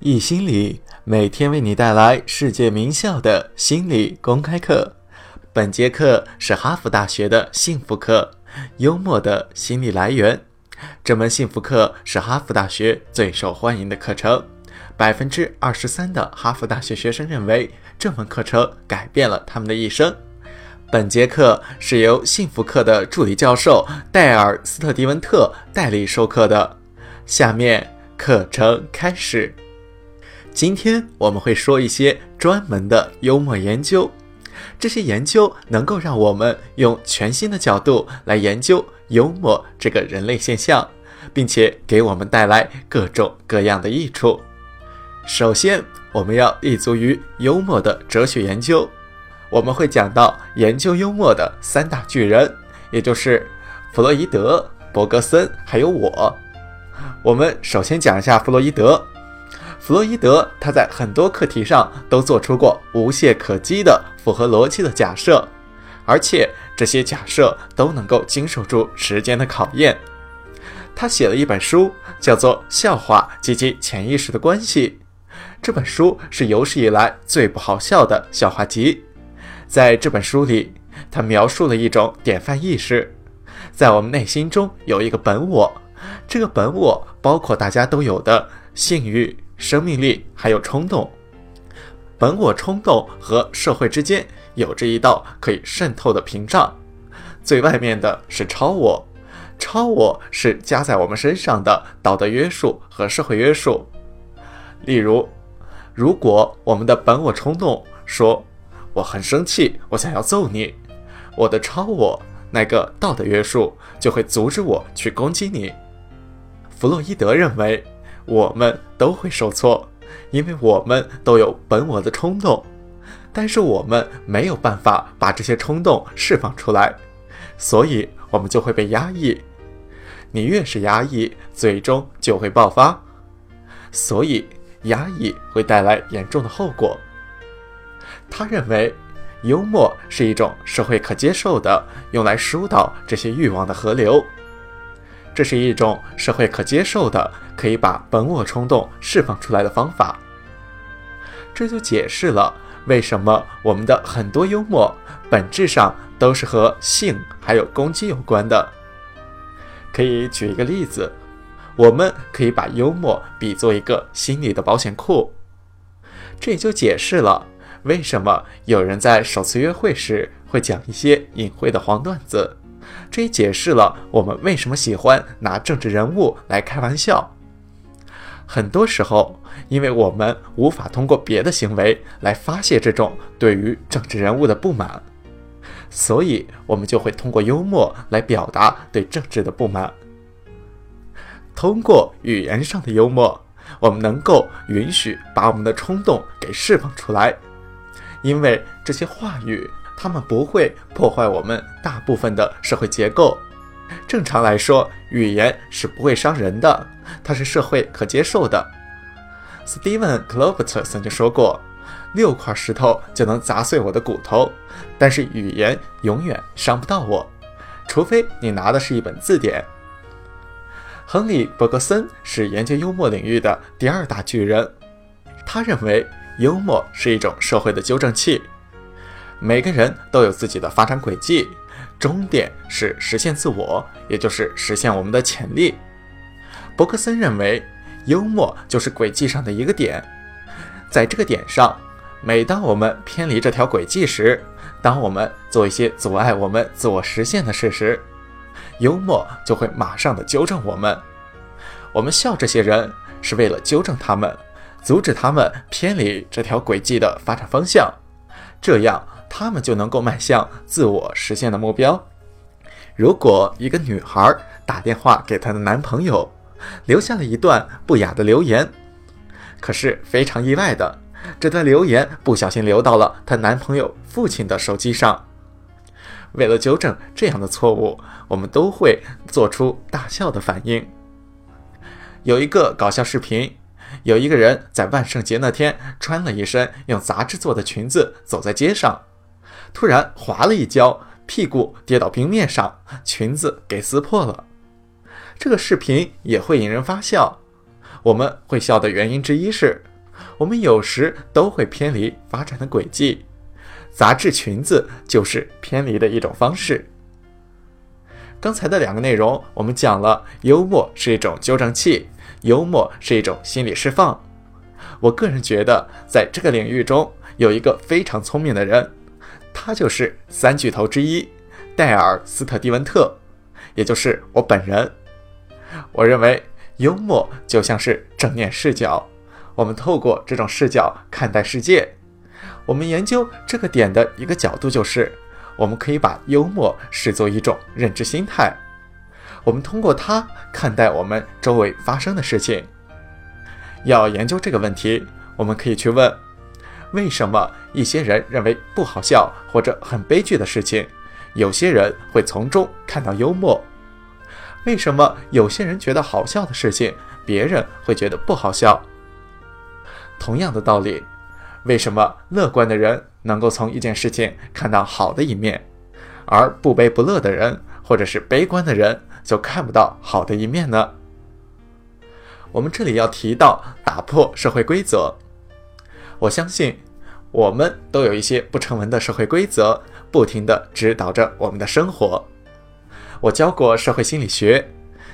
易心理每天为你带来世界名校的心理公开课。本节课是哈佛大学的幸福课，幽默的心理来源。这门幸福课是哈佛大学最受欢迎的课程，百分之二十三的哈佛大学学生认为这门课程改变了他们的一生。本节课是由幸福课的助理教授戴尔·斯特迪文特代理授课的。下面课程开始。今天我们会说一些专门的幽默研究，这些研究能够让我们用全新的角度来研究幽默这个人类现象，并且给我们带来各种各样的益处。首先，我们要立足于幽默的哲学研究，我们会讲到研究幽默的三大巨人，也就是弗洛伊德、伯格森还有我。我们首先讲一下弗洛伊德。弗洛伊德他在很多课题上都做出过无懈可击的符合逻辑的假设，而且这些假设都能够经受住时间的考验。他写了一本书，叫做《笑话及其潜意识的关系》。这本书是有史以来最不好笑的笑话集。在这本书里，他描述了一种典范意识，在我们内心中有一个本我，这个本我包括大家都有的性欲。生命力还有冲动，本我冲动和社会之间有着一道可以渗透的屏障，最外面的是超我，超我是加在我们身上的道德约束和社会约束。例如，如果我们的本我冲动说我很生气，我想要揍你，我的超我那个道德约束就会阻止我去攻击你。弗洛伊德认为。我们都会受挫，因为我们都有本我的冲动，但是我们没有办法把这些冲动释放出来，所以我们就会被压抑。你越是压抑，最终就会爆发。所以压抑会带来严重的后果。他认为，幽默是一种社会可接受的用来疏导这些欲望的河流。这是一种社会可接受的，可以把本我冲动释放出来的方法。这就解释了为什么我们的很多幽默本质上都是和性还有攻击有关的。可以举一个例子，我们可以把幽默比作一个心理的保险库。这也就解释了为什么有人在首次约会时会讲一些隐晦的黄段子。这也解释了我们为什么喜欢拿政治人物来开玩笑。很多时候，因为我们无法通过别的行为来发泄这种对于政治人物的不满，所以我们就会通过幽默来表达对政治的不满。通过语言上的幽默，我们能够允许把我们的冲动给释放出来，因为这些话语。他们不会破坏我们大部分的社会结构。正常来说，语言是不会伤人的，它是社会可接受的。Steven k l o b e r 曾经说过：“六块石头就能砸碎我的骨头，但是语言永远伤不到我，除非你拿的是一本字典。”亨利·伯格森是研究幽默领域的第二大巨人，他认为幽默是一种社会的纠正器。每个人都有自己的发展轨迹，终点是实现自我，也就是实现我们的潜力。伯克森认为，幽默就是轨迹上的一个点，在这个点上，每当我们偏离这条轨迹时，当我们做一些阻碍我们自我实现的事时，幽默就会马上的纠正我们。我们笑这些人，是为了纠正他们，阻止他们偏离这条轨迹的发展方向，这样。他们就能够迈向自我实现的目标。如果一个女孩打电话给她的男朋友，留下了一段不雅的留言，可是非常意外的，这段留言不小心流到了她男朋友父亲的手机上。为了纠正这样的错误，我们都会做出大笑的反应。有一个搞笑视频，有一个人在万圣节那天穿了一身用杂志做的裙子，走在街上。突然滑了一跤，屁股跌到冰面上，裙子给撕破了。这个视频也会引人发笑。我们会笑的原因之一是，我们有时都会偏离发展的轨迹，杂志裙子就是偏离的一种方式。刚才的两个内容，我们讲了幽默是一种纠正器，幽默是一种心理释放。我个人觉得，在这个领域中有一个非常聪明的人，他就是三巨头之一戴尔·斯特蒂文特，也就是我本人。我认为幽默就像是正面视角，我们透过这种视角看待世界。我们研究这个点的一个角度就是。我们可以把幽默视作一种认知心态，我们通过它看待我们周围发生的事情。要研究这个问题，我们可以去问：为什么一些人认为不好笑或者很悲剧的事情，有些人会从中看到幽默？为什么有些人觉得好笑的事情，别人会觉得不好笑？同样的道理。为什么乐观的人能够从一件事情看到好的一面，而不悲不乐的人或者是悲观的人就看不到好的一面呢？我们这里要提到打破社会规则。我相信我们都有一些不成文的社会规则，不停地指导着我们的生活。我教过社会心理学，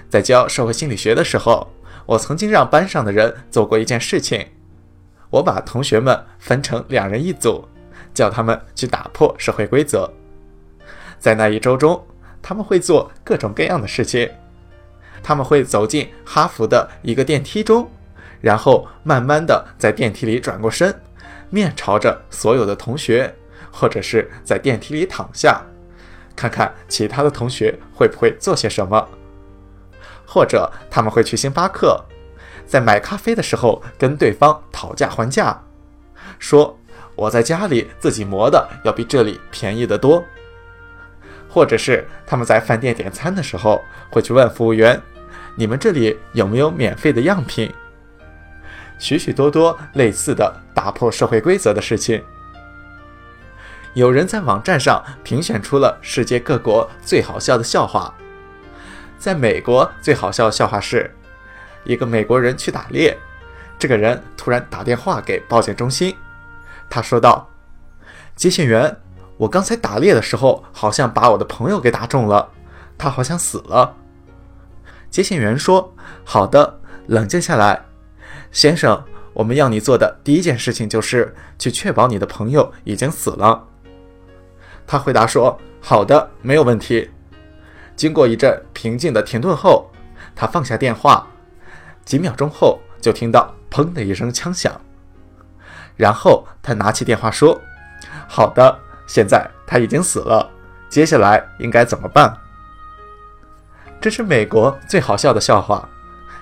在教社会心理学的时候，我曾经让班上的人做过一件事情。我把同学们分成两人一组，叫他们去打破社会规则。在那一周中，他们会做各种各样的事情。他们会走进哈佛的一个电梯中，然后慢慢的在电梯里转过身，面朝着所有的同学，或者是在电梯里躺下，看看其他的同学会不会做些什么。或者他们会去星巴克。在买咖啡的时候，跟对方讨价还价，说我在家里自己磨的要比这里便宜得多。或者是他们在饭店点餐的时候，会去问服务员：“你们这里有没有免费的样品？”许许多多类似的打破社会规则的事情。有人在网站上评选出了世界各国最好笑的笑话，在美国最好笑的笑话是。一个美国人去打猎，这个人突然打电话给报警中心，他说道：“接线员，我刚才打猎的时候，好像把我的朋友给打中了，他好像死了。”接线员说：“好的，冷静下来，先生，我们要你做的第一件事情就是去确保你的朋友已经死了。”他回答说：“好的，没有问题。”经过一阵平静的停顿后，他放下电话。几秒钟后，就听到“砰”的一声枪响，然后他拿起电话说：“好的，现在他已经死了，接下来应该怎么办？”这是美国最好笑的笑话，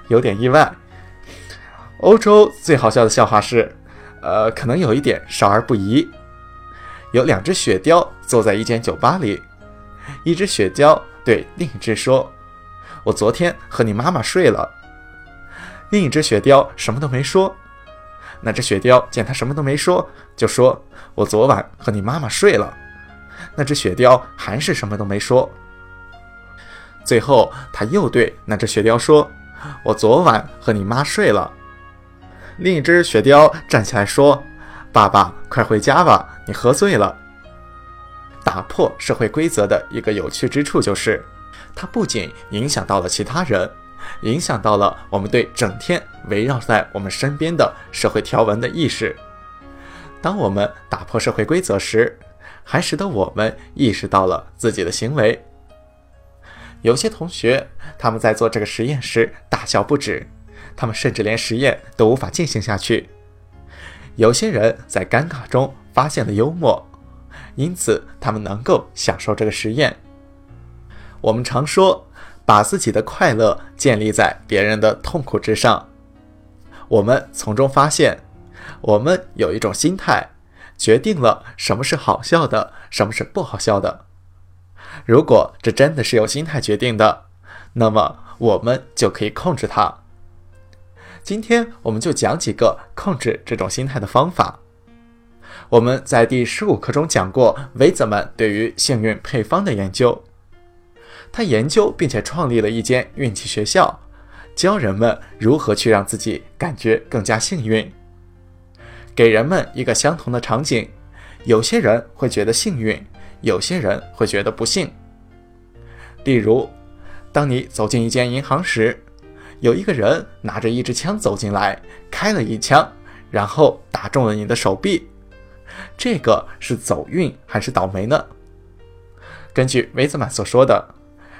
有点意外。欧洲最好笑的笑话是，呃，可能有一点少儿不宜。有两只雪貂坐在一间酒吧里，一只雪貂对另一只说：“我昨天和你妈妈睡了。”另一只雪貂什么都没说，那只雪貂见他什么都没说，就说：“我昨晚和你妈妈睡了。”那只雪貂还是什么都没说。最后，他又对那只雪貂说：“我昨晚和你妈睡了。”另一只雪貂站起来说：“爸爸，快回家吧，你喝醉了。”打破社会规则的一个有趣之处就是，它不仅影响到了其他人。影响到了我们对整天围绕在我们身边的社会条文的意识。当我们打破社会规则时，还使得我们意识到了自己的行为。有些同学他们在做这个实验时大笑不止，他们甚至连实验都无法进行下去。有些人在尴尬中发现了幽默，因此他们能够享受这个实验。我们常说。把自己的快乐建立在别人的痛苦之上，我们从中发现，我们有一种心态，决定了什么是好笑的，什么是不好笑的。如果这真的是由心态决定的，那么我们就可以控制它。今天我们就讲几个控制这种心态的方法。我们在第十五课中讲过维泽曼对于幸运配方的研究。他研究并且创立了一间运气学校，教人们如何去让自己感觉更加幸运。给人们一个相同的场景，有些人会觉得幸运，有些人会觉得不幸。例如，当你走进一间银行时，有一个人拿着一支枪走进来，开了一枪，然后打中了你的手臂，这个是走运还是倒霉呢？根据维兹曼所说的，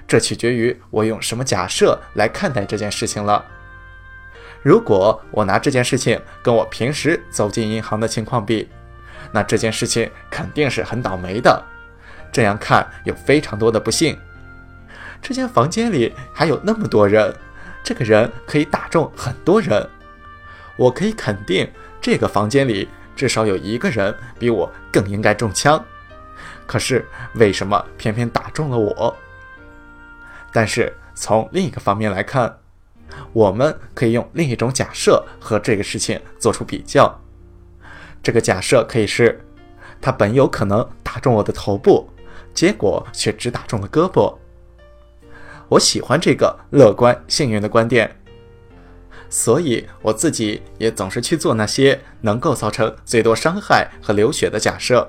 这取决于我用什么假设来看待这件事情了。如果我拿这件事情跟我平时走进银行的情况比，那这件事情肯定是很倒霉的。这样看有非常多的不幸。这间房间里还有那么多人，这个人可以打中很多人。我可以肯定，这个房间里至少有一个人比我更应该中枪。可是为什么偏偏打中了我？但是从另一个方面来看，我们可以用另一种假设和这个事情做出比较。这个假设可以是：他本有可能打中我的头部，结果却只打中了胳膊。我喜欢这个乐观幸运的观点，所以我自己也总是去做那些能够造成最多伤害和流血的假设，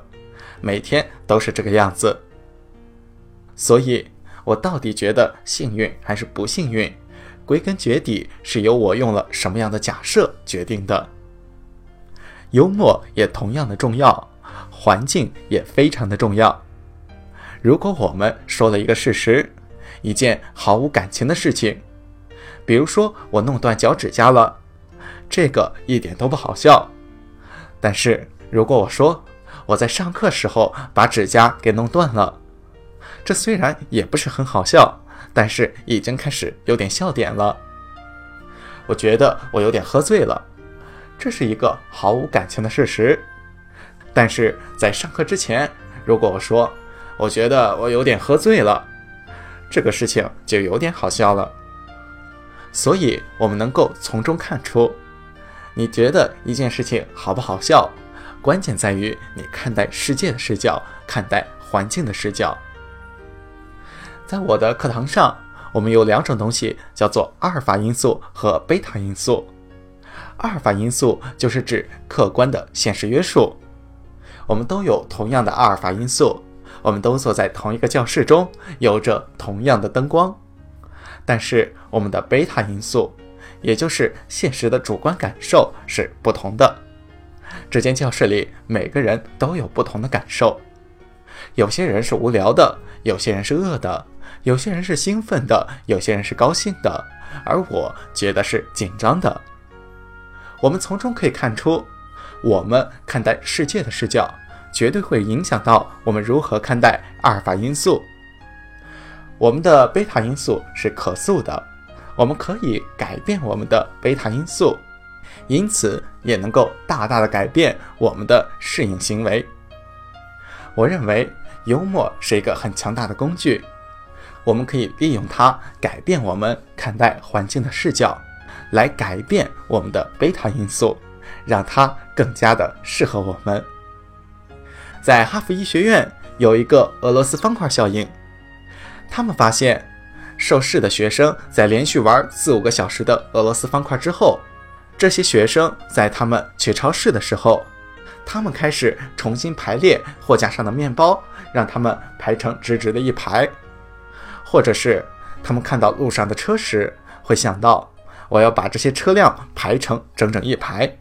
每天都是这个样子。所以，我到底觉得幸运还是不幸运，归根结底是由我用了什么样的假设决定的。幽默也同样的重要，环境也非常的重要。如果我们说了一个事实，一件毫无感情的事情，比如说我弄断脚趾甲了，这个一点都不好笑。但是如果我说我在上课时候把指甲给弄断了，这虽然也不是很好笑，但是已经开始有点笑点了。我觉得我有点喝醉了，这是一个毫无感情的事实。但是在上课之前，如果我说我觉得我有点喝醉了，这个事情就有点好笑了，所以我们能够从中看出，你觉得一件事情好不好笑，关键在于你看待世界的视角，看待环境的视角。在我的课堂上，我们有两种东西，叫做阿尔法因素和贝塔因素。阿尔法因素就是指客观的现实约束，我们都有同样的阿尔法因素。我们都坐在同一个教室中，有着同样的灯光，但是我们的贝塔因素，也就是现实的主观感受是不同的。这间教室里每个人都有不同的感受，有些人是无聊的，有些人是饿的，有些人是兴奋的，有些人是高兴的，而我觉得是紧张的。我们从中可以看出，我们看待世界的视角。绝对会影响到我们如何看待阿尔法因素。我们的贝塔因素是可塑的，我们可以改变我们的贝塔因素，因此也能够大大的改变我们的适应行为。我认为幽默是一个很强大的工具，我们可以利用它改变我们看待环境的视角，来改变我们的贝塔因素，让它更加的适合我们。在哈佛医学院有一个俄罗斯方块效应，他们发现，受试的学生在连续玩四五个小时的俄罗斯方块之后，这些学生在他们去超市的时候，他们开始重新排列货架上的面包，让他们排成直直的一排，或者是他们看到路上的车时，会想到我要把这些车辆排成整整一排。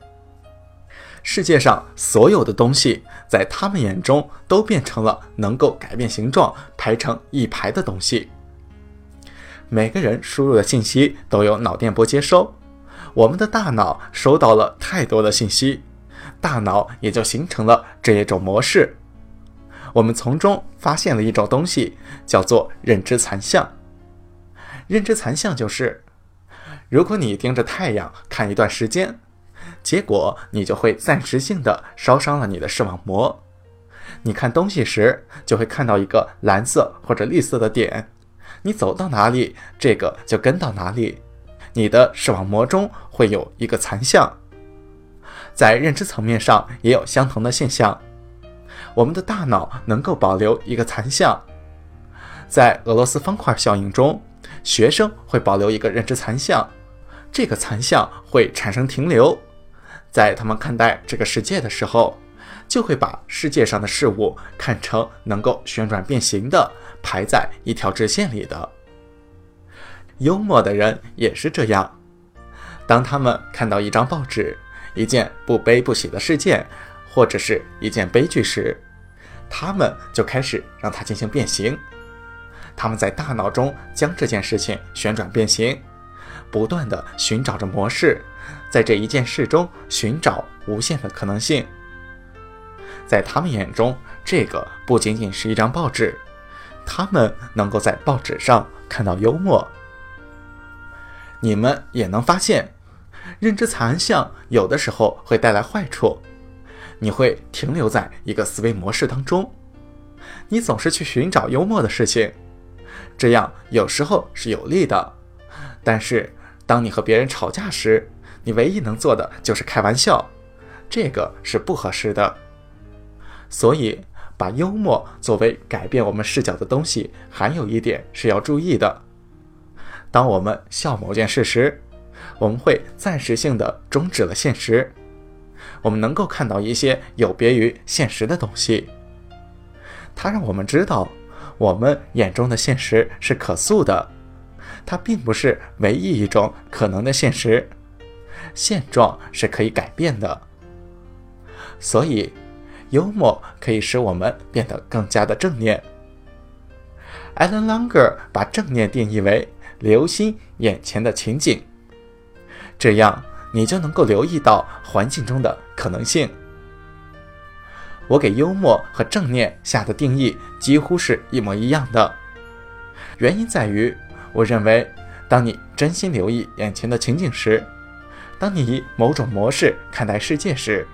世界上所有的东西，在他们眼中都变成了能够改变形状、排成一排的东西。每个人输入的信息都有脑电波接收，我们的大脑收到了太多的信息，大脑也就形成了这一种模式。我们从中发现了一种东西，叫做认知残像。认知残像就是，如果你盯着太阳看一段时间。结果你就会暂时性的烧伤了你的视网膜。你看东西时就会看到一个蓝色或者绿色的点，你走到哪里，这个就跟到哪里。你的视网膜中会有一个残像，在认知层面上也有相同的现象。我们的大脑能够保留一个残像，在俄罗斯方块效应中，学生会保留一个认知残像。这个残像会产生停留，在他们看待这个世界的时候，就会把世界上的事物看成能够旋转变形的，排在一条直线里的。幽默的人也是这样，当他们看到一张报纸、一件不悲不喜的事件，或者是一件悲剧时，他们就开始让它进行变形。他们在大脑中将这件事情旋转变形，不断的寻找着模式，在这一件事中寻找无限的可能性。在他们眼中，这个不仅仅是一张报纸，他们能够在报纸上看到幽默。你们也能发现，认知残像有的时候会带来坏处。你会停留在一个思维模式当中，你总是去寻找幽默的事情，这样有时候是有利的。但是，当你和别人吵架时，你唯一能做的就是开玩笑，这个是不合适的。所以，把幽默作为改变我们视角的东西，还有一点是要注意的。当我们笑某件事时，我们会暂时性的终止了现实，我们能够看到一些有别于现实的东西。它让我们知道，我们眼中的现实是可塑的，它并不是唯一一种可能的现实，现状是可以改变的。所以，幽默可以使我们变得更加的正念。艾伦·朗格把正念定义为。留心眼前的情景，这样你就能够留意到环境中的可能性。我给幽默和正念下的定义几乎是一模一样的，原因在于，我认为，当你真心留意眼前的情景时，当你以某种模式看待世界时，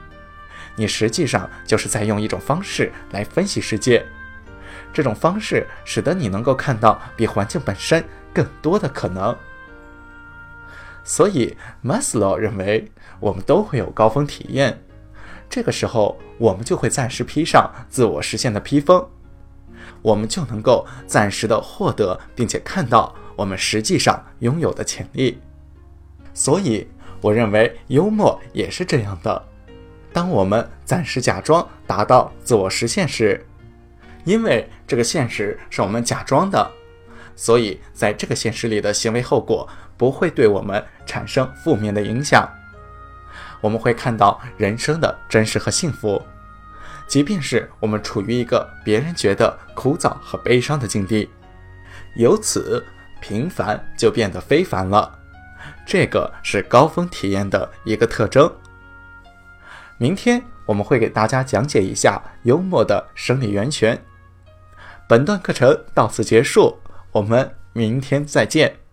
你实际上就是在用一种方式来分析世界。这种方式使得你能够看到比环境本身。更多的可能，所以 Maslow 认为我们都会有高峰体验，这个时候我们就会暂时披上自我实现的披风，我们就能够暂时的获得并且看到我们实际上拥有的潜力。所以我认为幽默也是这样的，当我们暂时假装达到自我实现时，因为这个现实是我们假装的。所以，在这个现实里的行为后果不会对我们产生负面的影响。我们会看到人生的真实和幸福，即便是我们处于一个别人觉得枯燥和悲伤的境地，由此平凡就变得非凡了。这个是高峰体验的一个特征。明天我们会给大家讲解一下幽默的生理源泉。本段课程到此结束。我们明天再见。